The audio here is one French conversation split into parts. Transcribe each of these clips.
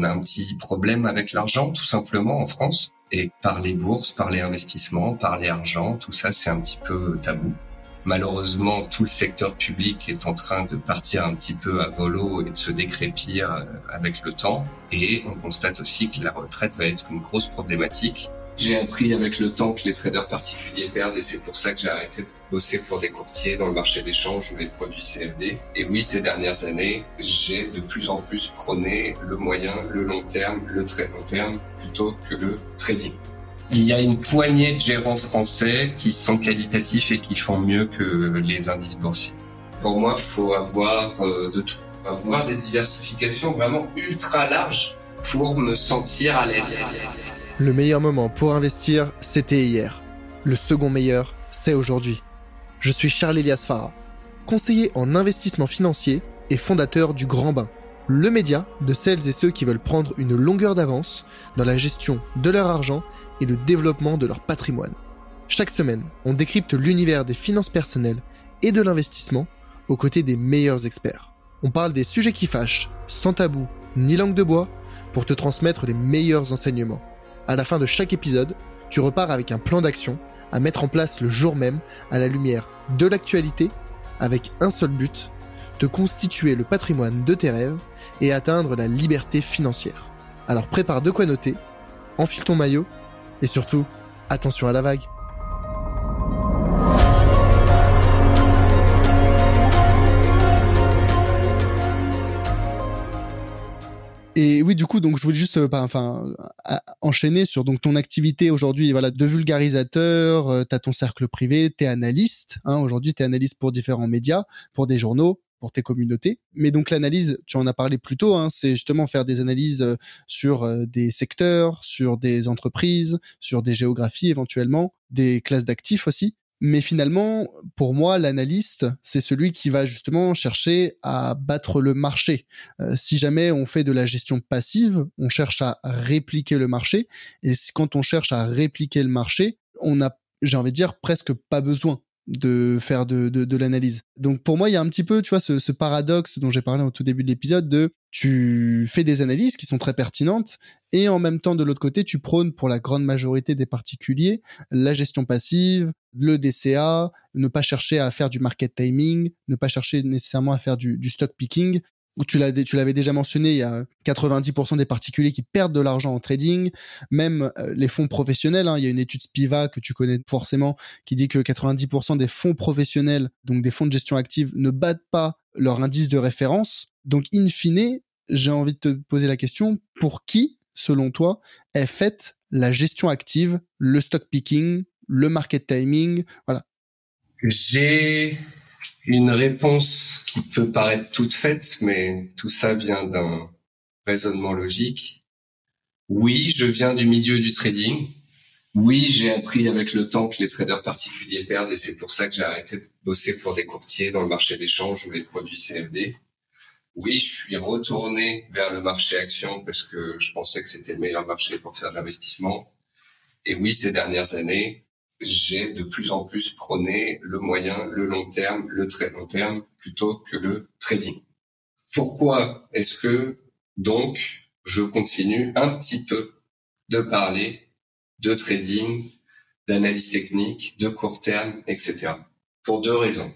on a un petit problème avec l'argent, tout simplement, en France. Et par les bourses, par les investissements, par les argent, tout ça, c'est un petit peu tabou. Malheureusement, tout le secteur public est en train de partir un petit peu à volo et de se décrépir euh, avec le temps. Et on constate aussi que la retraite va être une grosse problématique. J'ai appris avec le temps que les traders particuliers perdent et c'est pour ça que j'ai arrêté de bosser pour des courtiers dans le marché d'échange ou les produits CFD. Et oui, ces dernières années, j'ai de plus en plus prôné le moyen, le long terme, le très long terme plutôt que le trading il y a une poignée de gérants français qui sont qualitatifs et qui font mieux que les indices boursiers. Pour moi, faut avoir euh, de tout, avoir des diversifications vraiment ultra larges pour me sentir à l'aise. Le meilleur moment pour investir, c'était hier. Le second meilleur, c'est aujourd'hui. Je suis Charles Elias Farah, conseiller en investissement financier et fondateur du Grand Bain, le média de celles et ceux qui veulent prendre une longueur d'avance dans la gestion de leur argent et le développement de leur patrimoine. Chaque semaine, on décrypte l'univers des finances personnelles et de l'investissement aux côtés des meilleurs experts. On parle des sujets qui fâchent, sans tabou ni langue de bois, pour te transmettre les meilleurs enseignements. À la fin de chaque épisode, tu repars avec un plan d'action à mettre en place le jour même à la lumière de l'actualité avec un seul but, de constituer le patrimoine de tes rêves et atteindre la liberté financière. Alors prépare de quoi noter, enfile ton maillot et surtout, attention à la vague. Donc je voulais juste, euh, enfin, enchaîner sur donc ton activité aujourd'hui, voilà, de vulgarisateur. tu euh, T'as ton cercle privé, t'es analyste. Hein, aujourd'hui, t'es analyste pour différents médias, pour des journaux, pour tes communautés. Mais donc l'analyse, tu en as parlé plus tôt, hein, c'est justement faire des analyses euh, sur euh, des secteurs, sur des entreprises, sur des géographies éventuellement, des classes d'actifs aussi. Mais finalement, pour moi, l'analyste, c'est celui qui va justement chercher à battre le marché. Euh, si jamais on fait de la gestion passive, on cherche à répliquer le marché. Et quand on cherche à répliquer le marché, on a, j'ai envie de dire, presque pas besoin de faire de, de, l'analyse. Donc pour moi, il y a un petit peu, tu vois, ce, ce paradoxe dont j'ai parlé au tout début de l'épisode de tu fais des analyses qui sont très pertinentes et en même temps de l'autre côté, tu prônes pour la grande majorité des particuliers la gestion passive, le DCA, ne pas chercher à faire du market timing, ne pas chercher nécessairement à faire du, stock picking tu l'avais déjà mentionné, il y a 90% des particuliers qui perdent de l'argent en trading, même euh, les fonds professionnels. Hein, il y a une étude Spiva que tu connais forcément qui dit que 90% des fonds professionnels, donc des fonds de gestion active, ne battent pas leur indice de référence. Donc, in fine, j'ai envie de te poser la question pour qui, selon toi, est faite la gestion active, le stock picking, le market timing? Voilà. J'ai une réponse qui peut paraître toute faite, mais tout ça vient d'un raisonnement logique. Oui, je viens du milieu du trading. Oui, j'ai appris avec le temps que les traders particuliers perdent et c'est pour ça que j'ai arrêté de bosser pour des courtiers dans le marché d'échange ou les produits CFD. Oui, je suis retourné vers le marché action parce que je pensais que c'était le meilleur marché pour faire de l'investissement. Et oui, ces dernières années, j'ai de plus en plus prôné le moyen, le long terme, le très long terme plutôt que le trading. Pourquoi est-ce que donc je continue un petit peu de parler de trading, d'analyse technique, de court terme, etc. Pour deux raisons.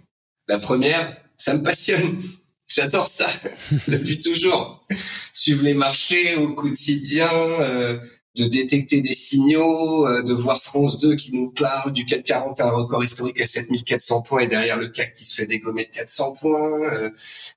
La première, ça me passionne. J'adore ça depuis toujours. Suivre les marchés au quotidien, euh, de détecter des signaux, euh, de voir France 2 qui nous parle du CAC 40 à un record historique à 7400 points et derrière le CAC qui se fait dégommer de 400 points, euh,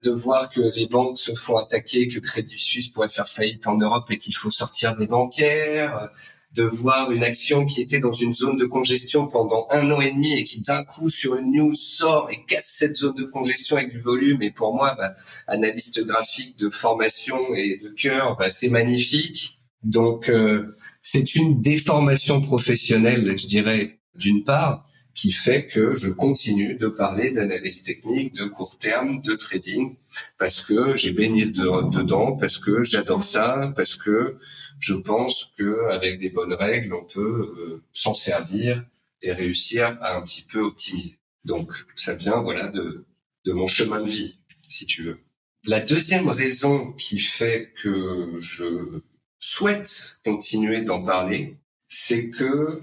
de voir que les banques se font attaquer, que Crédit Suisse pourrait faire faillite en Europe et qu'il faut sortir des bancaires, euh, de voir une action qui était dans une zone de congestion pendant un an et demi et qui d'un coup sur une news sort et casse cette zone de congestion avec du volume. Et pour moi, bah, analyste graphique de formation et de cœur, bah, c'est magnifique donc, euh, c'est une déformation professionnelle, je dirais, d'une part, qui fait que je continue de parler d'analyse technique, de court terme, de trading, parce que j'ai baigné dedans, parce que j'adore ça, parce que je pense que avec des bonnes règles, on peut euh, s'en servir et réussir à un petit peu optimiser. Donc, ça vient, voilà, de, de mon chemin de vie, si tu veux. La deuxième raison qui fait que je souhaite continuer d'en parler, c'est que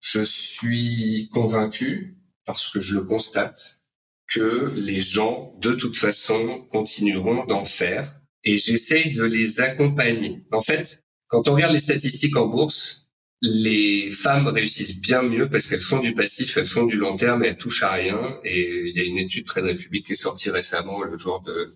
je suis convaincu, parce que je le constate, que les gens, de toute façon, continueront d'en faire et j'essaye de les accompagner. En fait, quand on regarde les statistiques en bourse, les femmes réussissent bien mieux parce qu'elles font du passif, elles font du long terme et elles touchent à rien. Et il y a une étude très République qui est sortie récemment le jour de,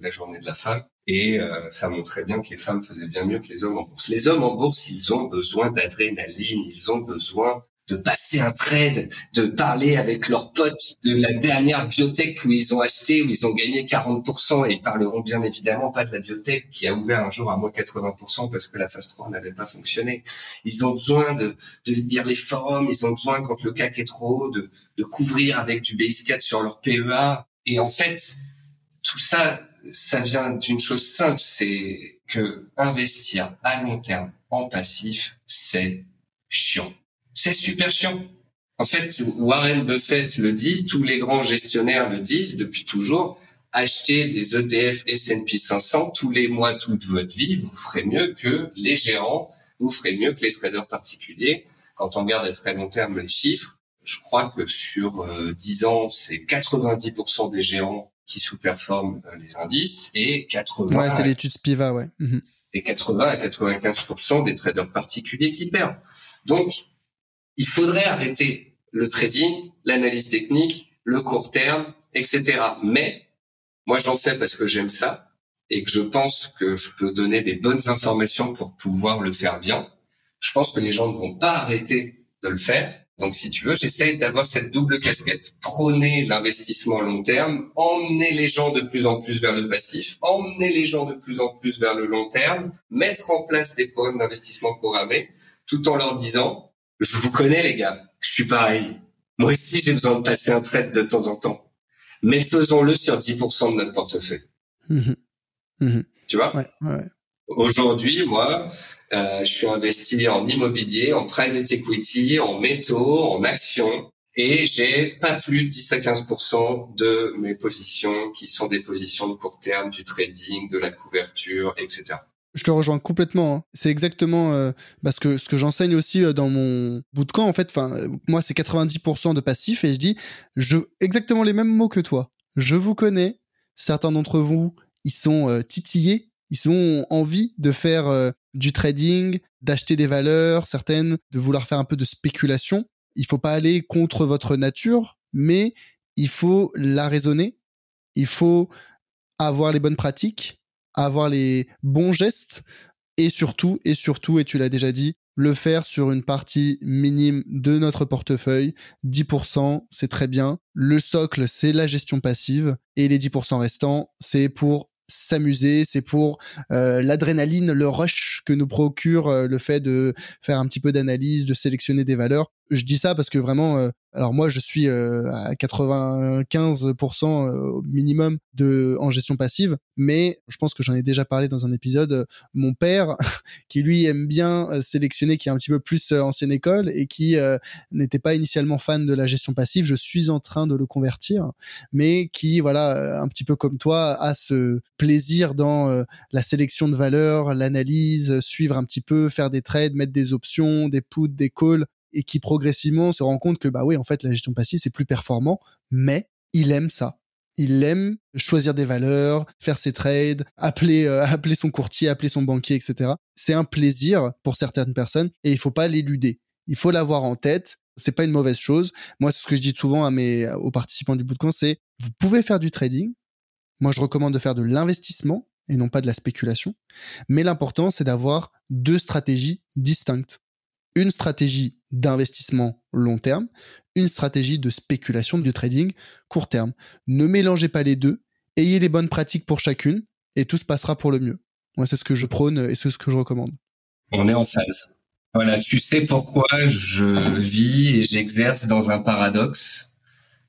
la journée de la femme. Et euh, ça montrait bien que les femmes faisaient bien mieux que les hommes en bourse. Les hommes en bourse, ils ont besoin d'adrénaline, ils ont besoin de passer un trade, de parler avec leurs potes de la dernière biotech où ils ont acheté, où ils ont gagné 40%, et ils parleront bien évidemment pas de la biotech qui a ouvert un jour à moins 80% parce que la phase 3 n'avait pas fonctionné. Ils ont besoin de, de lire les forums, ils ont besoin, quand le CAC est trop haut, de, de couvrir avec du BX4 sur leur PEA. Et en fait, tout ça, ça vient d'une chose simple, c'est que investir à long terme en passif, c'est chiant c'est super chiant. En fait, Warren Buffett le dit, tous les grands gestionnaires le disent depuis toujours. Achetez des ETF S&P 500 tous les mois toute votre vie, vous ferez mieux que les gérants, vous ferez mieux que les traders particuliers. Quand on regarde à très long terme les chiffres, je crois que sur 10 euh, ans, c'est 90% des géants qui sous-performent euh, les indices et 80. Ouais, c'est l'étude Spiva, ouais. Mhm. Et 80 à 95% des traders particuliers qui perdent. Donc, il faudrait arrêter le trading, l'analyse technique, le court terme, etc. Mais moi, j'en fais parce que j'aime ça et que je pense que je peux donner des bonnes informations pour pouvoir le faire bien. Je pense que les gens ne vont pas arrêter de le faire. Donc, si tu veux, j'essaye d'avoir cette double casquette. Prôner l'investissement long terme, emmener les gens de plus en plus vers le passif, emmener les gens de plus en plus vers le long terme, mettre en place des programmes d'investissement programmés, tout en leur disant, je vous connais les gars, je suis pareil. Moi aussi j'ai besoin de passer un trade de temps en temps. Mais faisons-le sur 10% de notre portefeuille. Mmh mmh tu vois? Ouais, ouais. Aujourd'hui, moi, euh, je suis investi en immobilier, en private equity, en métaux, en actions, et j'ai pas plus de 10 à 15% de mes positions qui sont des positions de court terme, du trading, de la couverture, etc. Je te rejoins complètement. Hein. C'est exactement euh, parce que ce que j'enseigne aussi euh, dans mon bootcamp en fait. Enfin, euh, moi c'est 90% de passif et je dis je exactement les mêmes mots que toi. Je vous connais. Certains d'entre vous, ils sont titillés, ils ont envie de faire du trading, d'acheter des valeurs, certaines de vouloir faire un peu de spéculation. Il faut pas aller contre votre nature, mais il faut la raisonner. Il faut avoir les bonnes pratiques avoir les bons gestes et surtout, et surtout, et tu l'as déjà dit, le faire sur une partie minime de notre portefeuille. 10%, c'est très bien. Le socle, c'est la gestion passive. Et les 10% restants, c'est pour s'amuser, c'est pour euh, l'adrénaline, le rush que nous procure euh, le fait de faire un petit peu d'analyse, de sélectionner des valeurs. Je dis ça parce que vraiment, euh, alors moi je suis à 95% au minimum de en gestion passive, mais je pense que j'en ai déjà parlé dans un épisode. mon père, qui lui aime bien sélectionner, qui est un petit peu plus ancienne école et qui n'était pas initialement fan de la gestion passive, je suis en train de le convertir, mais qui voilà un petit peu comme toi a ce plaisir dans euh, la sélection de valeurs, l'analyse, suivre un petit peu, faire des trades, mettre des options, des puts, des calls, et qui progressivement se rend compte que bah oui, en fait, la gestion passive c'est plus performant, mais il aime ça. Il aime choisir des valeurs, faire ses trades, appeler euh, appeler son courtier, appeler son banquier, etc. C'est un plaisir pour certaines personnes et il faut pas l'éluder. Il faut l'avoir en tête. C'est pas une mauvaise chose. Moi, ce que je dis souvent aux participants du bootcamp, c'est vous pouvez faire du trading, moi, je recommande de faire de l'investissement et non pas de la spéculation. Mais l'important, c'est d'avoir deux stratégies distinctes. Une stratégie d'investissement long terme, une stratégie de spéculation, de trading court terme. Ne mélangez pas les deux, ayez les bonnes pratiques pour chacune et tout se passera pour le mieux. Moi, c'est ce que je prône et c'est ce que je recommande. On est en phase. Voilà, tu sais pourquoi je vis et j'exerce dans un paradoxe.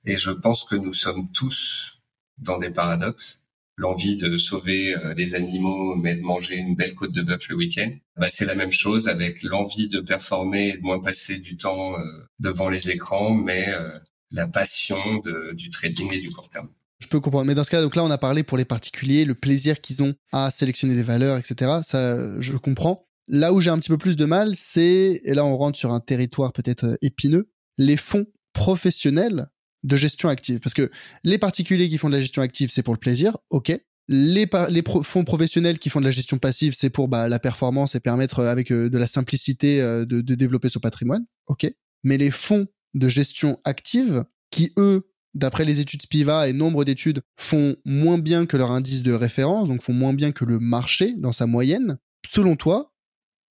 Et je pense que nous sommes tous dans des paradoxes. L'envie de sauver euh, les animaux, mais de manger une belle côte de bœuf le week-end. Bah, c'est la même chose avec l'envie de performer et de moins passer du temps euh, devant les écrans, mais euh, la passion de, du trading et du court terme. Je peux comprendre. Mais dans ce cas-là, donc là, on a parlé pour les particuliers, le plaisir qu'ils ont à sélectionner des valeurs, etc. Ça, je comprends. Là où j'ai un petit peu plus de mal, c'est, et là on rentre sur un territoire peut-être euh, épineux, les fonds professionnels de gestion active. Parce que les particuliers qui font de la gestion active, c'est pour le plaisir, ok. Les, fonds professionnels qui font de la gestion passive, c'est pour bah, la performance et permettre euh, avec euh, de la simplicité de, de développer son patrimoine, ok. Mais les fonds de gestion active, qui eux d'après les études Spiva et nombre d'études, font moins bien que leur indice de référence, donc font moins bien que le marché dans sa moyenne. Selon toi,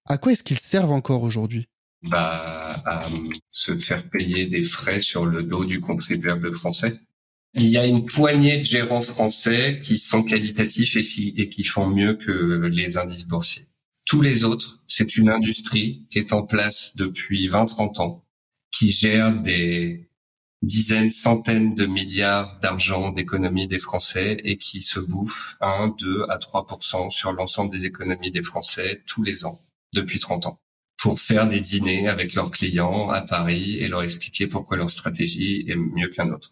à quoi est-ce qu'ils servent encore aujourd'hui? Bah, à se faire payer des frais sur le dos du contribuable français. Il y a une poignée de gérants français qui sont qualitatifs et qui, font mieux que les indices boursiers. Tous les autres, c'est une industrie qui est en place depuis 20-30 ans, qui gère des dizaines, centaines de milliards d'argent d'économie des Français et qui se bouffe 1, 2 à 3% sur l'ensemble des économies des Français tous les ans depuis 30 ans pour faire des dîners avec leurs clients à Paris et leur expliquer pourquoi leur stratégie est mieux qu'un autre.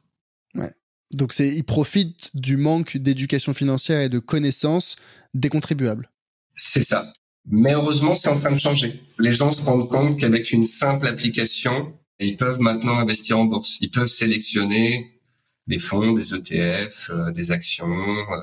Ouais. Donc c'est ils profitent du manque d'éducation financière et de connaissances des contribuables. C'est ça. Mais heureusement, c'est en train de changer. Les gens se rendent compte qu'avec une simple application, ils peuvent maintenant investir en bourse. Ils peuvent sélectionner des fonds, des ETF, euh, des actions,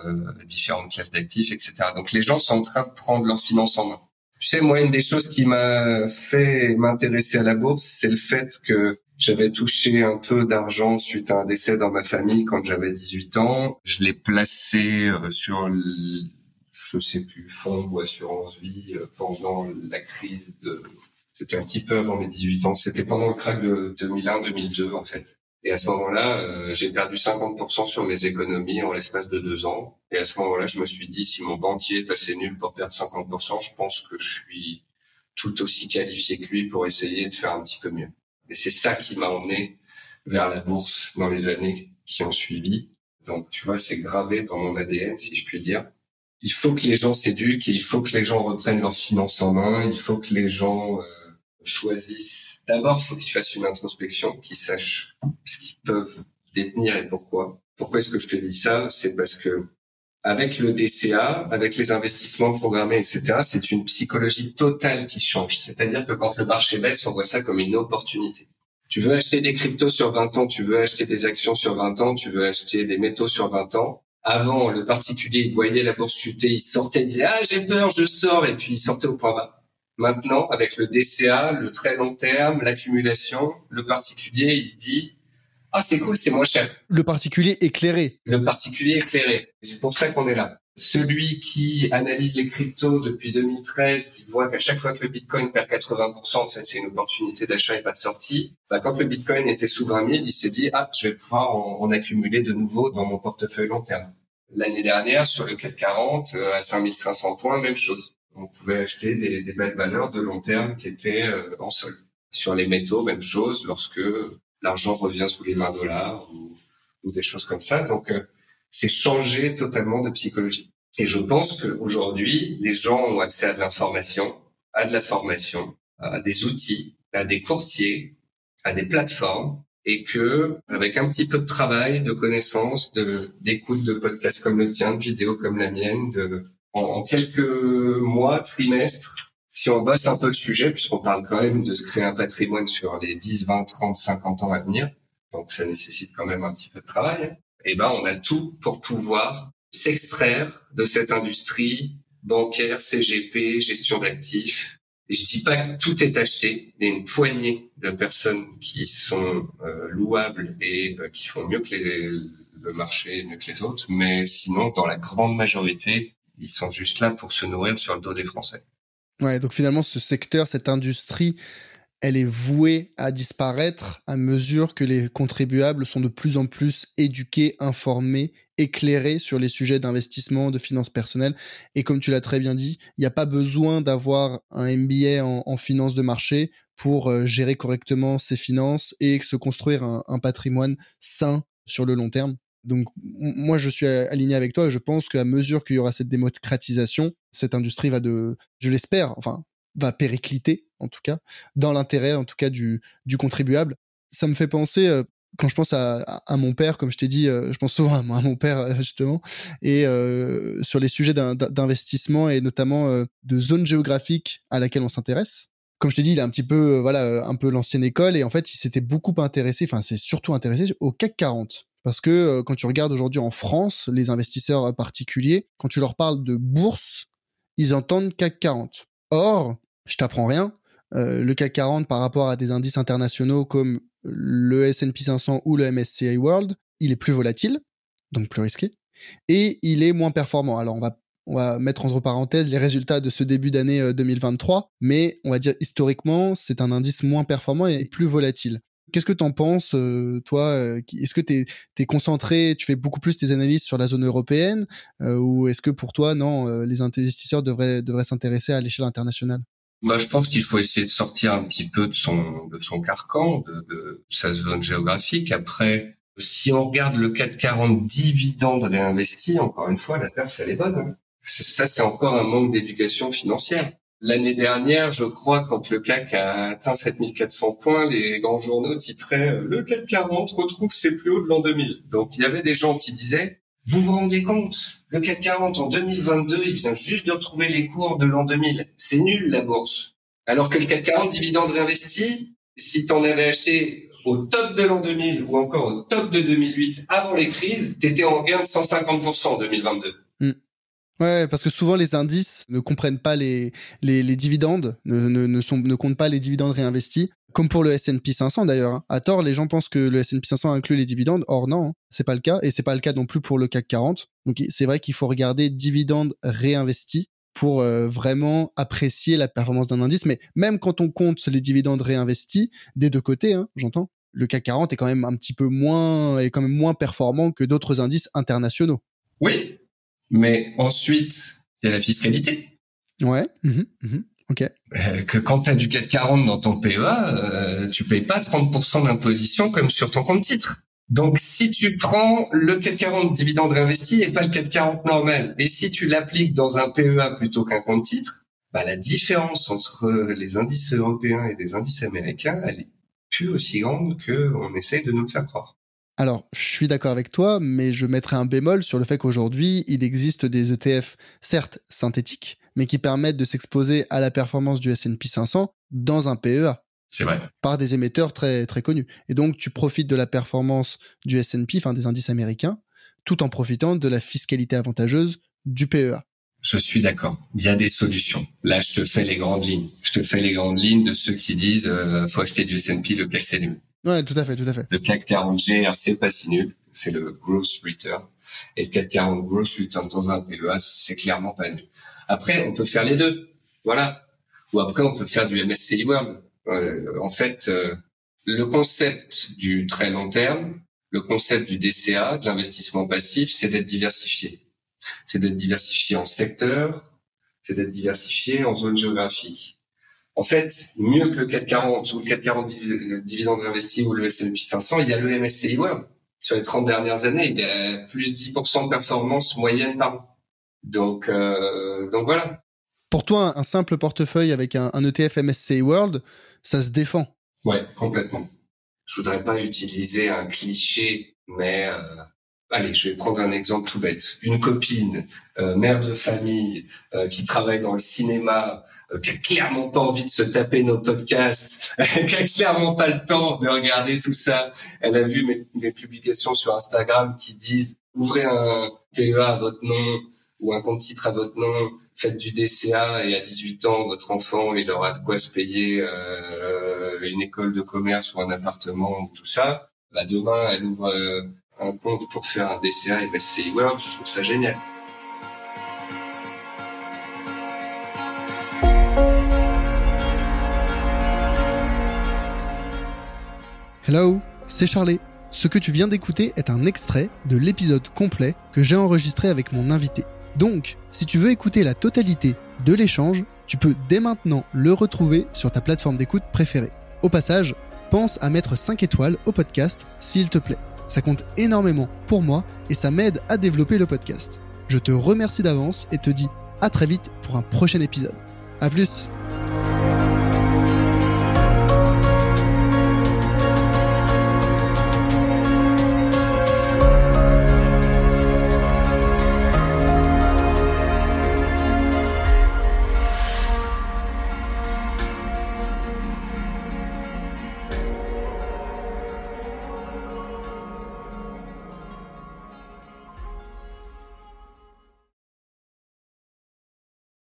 euh, différentes classes d'actifs, etc. Donc les gens sont en train de prendre leurs finances en main. Tu sais, moi, une des choses qui m'a fait m'intéresser à la bourse, c'est le fait que j'avais touché un peu d'argent suite à un décès dans ma famille quand j'avais 18 ans. Je l'ai placé euh, sur, je sais plus, fonds ou assurance vie euh, pendant la crise de... C'était un petit peu avant mes 18 ans. C'était pendant le crack de 2001-2002, en fait. Et à ce moment-là, euh, j'ai perdu 50% sur mes économies en l'espace de deux ans. Et à ce moment-là, je me suis dit, si mon banquier est assez nul pour perdre 50%, je pense que je suis tout aussi qualifié que lui pour essayer de faire un petit peu mieux. Et c'est ça qui m'a emmené vers la bourse dans les années qui ont suivi. Donc, tu vois, c'est gravé dans mon ADN, si je puis dire. Il faut que les gens s'éduquent et il faut que les gens reprennent leurs finances en main. Il faut que les gens euh, choisissent. D'abord, faut qu'ils fassent une introspection, qu'ils sachent ce qu'ils peuvent détenir et pourquoi. Pourquoi est-ce que je te dis ça? C'est parce que avec le DCA, avec les investissements programmés, etc., c'est une psychologie totale qui change. C'est-à-dire que quand le marché baisse, on voit ça comme une opportunité. Tu veux acheter des cryptos sur 20 ans, tu veux acheter des actions sur 20 ans, tu veux acheter des métaux sur 20 ans. Avant, le particulier, il voyait la bourse chuter, il sortait, il disait, ah, j'ai peur, je sors, et puis il sortait au point bas. Maintenant, avec le DCA, le très long terme, l'accumulation, le particulier, il se dit ah c'est cool, c'est moins cher. Le particulier éclairé. Le particulier éclairé. C'est pour ça qu'on est là. Celui qui analyse les cryptos depuis 2013, qui voit qu'à chaque fois que le Bitcoin perd 80%, en fait, c'est une opportunité d'achat et pas de sortie. Bah, quand le Bitcoin était sous 20 000, il s'est dit, ah, je vais pouvoir en, accumuler de nouveau dans mon portefeuille long terme. L'année dernière, sur le 440, euh, à 5500 points, même chose on pouvait acheter des, belles valeurs de long terme qui étaient euh, en sol. Sur les métaux, même chose, lorsque l'argent revient sous les 20 dollars ou, des choses comme ça. Donc, euh, c'est changer totalement de psychologie. Et je pense qu'aujourd'hui, les gens ont accès à de l'information, à de la formation, à des outils, à des courtiers, à des plateformes, et que avec un petit peu de travail, de connaissances, de d'écoute de podcasts comme le tien, de vidéos comme la mienne, de en, quelques mois, trimestres, si on bosse un peu le sujet, puisqu'on parle quand même de se créer un patrimoine sur les 10, 20, 30, 50 ans à venir, donc ça nécessite quand même un petit peu de travail, eh ben on a tout pour pouvoir s'extraire de cette industrie bancaire, CGP, gestion d'actifs. Je dis pas que tout est acheté. Il y a une poignée de personnes qui sont euh, louables et euh, qui font mieux que les, le marché, mieux que les autres. Mais sinon, dans la grande majorité, ils sont juste là pour se nourrir sur le dos des Français. Ouais, donc finalement, ce secteur, cette industrie, elle est vouée à disparaître à mesure que les contribuables sont de plus en plus éduqués, informés, éclairés sur les sujets d'investissement, de finances personnelles. Et comme tu l'as très bien dit, il n'y a pas besoin d'avoir un MBA en, finance de marché pour euh, gérer correctement ses finances et se construire un patrimoine sain sur le long terme. Donc moi je suis aligné avec toi je pense qu'à mesure qu'il y aura cette démocratisation, cette industrie va de, je l'espère, enfin va péricliter en tout cas dans l'intérêt en tout cas du, du contribuable. Ça me fait penser, euh, quand je pense à, à, mon père, comme je t'ai dit, je pense souvent à, mon père justement, et sur les sujets d'investissement et notamment de zone géographique à laquelle on s'intéresse. Comme je t'ai dit, il est un petit peu, voilà, un peu l'ancienne école et en fait, il s'était beaucoup intéressé, enfin, c'est surtout intéressé au CAC 40. Parce que quand tu regardes aujourd'hui en France, les investisseurs particuliers, quand tu leur parles de bourse, ils entendent CAC 40. Or, je t'apprends rien, euh, le CAC 40 par rapport à des indices internationaux comme le S&P 500 ou le MSCI World, il est plus volatile, donc plus risqué, et il est moins performant. Alors on va on va mettre entre parenthèses les résultats de ce début d'année 2023, euh, mais on va dire historiquement, c'est un indice moins performant et plus volatile. Qu'est-ce que tu en penses, euh, toi Est-ce que tu es, concentré, tu fais beaucoup plus tes analyses sur la zone européenne, ou est-ce que pour toi, non, les investisseurs devraient, devraient s'intéresser à l'échelle internationale? Bah, je pense qu'il faut essayer de sortir un petit peu de son de son carcan, de, de sa zone géographique. Après, si on regarde le 440 dividendes réinvestis, encore une fois, la perf elle est bonne. Hein. Ça, c'est encore un manque d'éducation financière. L'année dernière, je crois, quand le CAC a atteint 7400 points, les grands journaux titraient « Le CAC 40 retrouve ses plus hauts de l'an 2000 ». Donc, il y avait des gens qui disaient vous vous rendez compte Le CAC 40 en 2022, il vient juste de retrouver les cours de l'an 2000. C'est nul la bourse. Alors que le CAC 40 dividende réinvesti, si tu en avais acheté au top de l'an 2000 ou encore au top de 2008 avant les crises, tu étais en gain de 150% en 2022. Hmm. Ouais, parce que souvent les indices ne comprennent pas les, les, les dividendes, ne, ne, ne, sont, ne comptent pas les dividendes réinvestis. Comme pour le S&P 500 d'ailleurs. Hein. À tort, les gens pensent que le S&P 500 inclut les dividendes. Or non, hein. c'est pas le cas et c'est pas le cas non plus pour le CAC 40. Donc c'est vrai qu'il faut regarder dividendes réinvestis pour euh, vraiment apprécier la performance d'un indice. Mais même quand on compte les dividendes réinvestis des deux côtés, hein, j'entends, le CAC 40 est quand même un petit peu moins est quand même moins performant que d'autres indices internationaux. Oui, mais ensuite il y a la fiscalité. Ouais. Mmh mmh euh, que quand tu as du 440 dans ton PEA, euh, tu payes pas 30% d'imposition comme sur ton compte titre. Donc si tu prends le 440 dividende réinvesti et pas le 440 normal, et si tu l'appliques dans un PEA plutôt qu'un compte titre, bah la différence entre les indices européens et les indices américains, elle est plus aussi grande que on essaye de nous le faire croire. Alors, je suis d'accord avec toi, mais je mettrai un bémol sur le fait qu'aujourd'hui, il existe des ETF, certes synthétiques, mais qui permettent de s'exposer à la performance du S&P 500 dans un PEA. C'est vrai. Par des émetteurs très, très connus. Et donc, tu profites de la performance du S&P, enfin des indices américains, tout en profitant de la fiscalité avantageuse du PEA. Je suis d'accord. Il y a des solutions. Là, je te fais les grandes lignes. Je te fais les grandes lignes de ceux qui disent euh, faut acheter du S&P, le CAC c'est nul. Ouais, tout à fait, tout à fait. Le CAC 40 GR, c'est pas si nul. C'est le gross return. Et le CAC 40 gross return dans un PEA, c'est clairement pas nul. Après, on peut faire les deux. Voilà. Ou après, on peut faire du MSCI World. Euh, en fait, euh, le concept du très long terme, le concept du DCA, de l'investissement passif, c'est d'être diversifié. C'est d'être diversifié en secteur, c'est d'être diversifié en zone géographique. En fait, mieux que le 440 ou le 440 dividende investi ou le S&P 500, il y a le MSCI World. Sur les 30 dernières années, il y a plus de 10% de performance moyenne par an. Donc, euh, donc voilà. Pour toi, un simple portefeuille avec un, ETF MSCI World, ça se défend. Ouais, complètement. Je voudrais pas utiliser un cliché, mais euh, allez, je vais prendre un exemple tout bête. Une copine, euh, mère de famille, euh, qui travaille dans le cinéma, euh, qui a clairement pas envie de se taper nos podcasts, qui a clairement pas le temps de regarder tout ça. Elle a vu mes, mes publications sur Instagram qui disent ouvrez un PEA à votre nom, ou un compte titre à votre nom, faites du DCA et à 18 ans, votre enfant, il aura de quoi se payer euh, une école de commerce ou un appartement ou tout ça. Bah, demain, elle ouvre un compte pour faire un DCA et MSCI World, je trouve ça génial. Hello, c'est Charlie. Ce que tu viens d'écouter est un extrait de l'épisode complet que j'ai enregistré avec mon invité. Donc, si tu veux écouter la totalité de l'échange, tu peux dès maintenant le retrouver sur ta plateforme d'écoute préférée. Au passage, pense à mettre 5 étoiles au podcast s'il te plaît. Ça compte énormément pour moi et ça m'aide à développer le podcast. Je te remercie d'avance et te dis à très vite pour un prochain épisode. A plus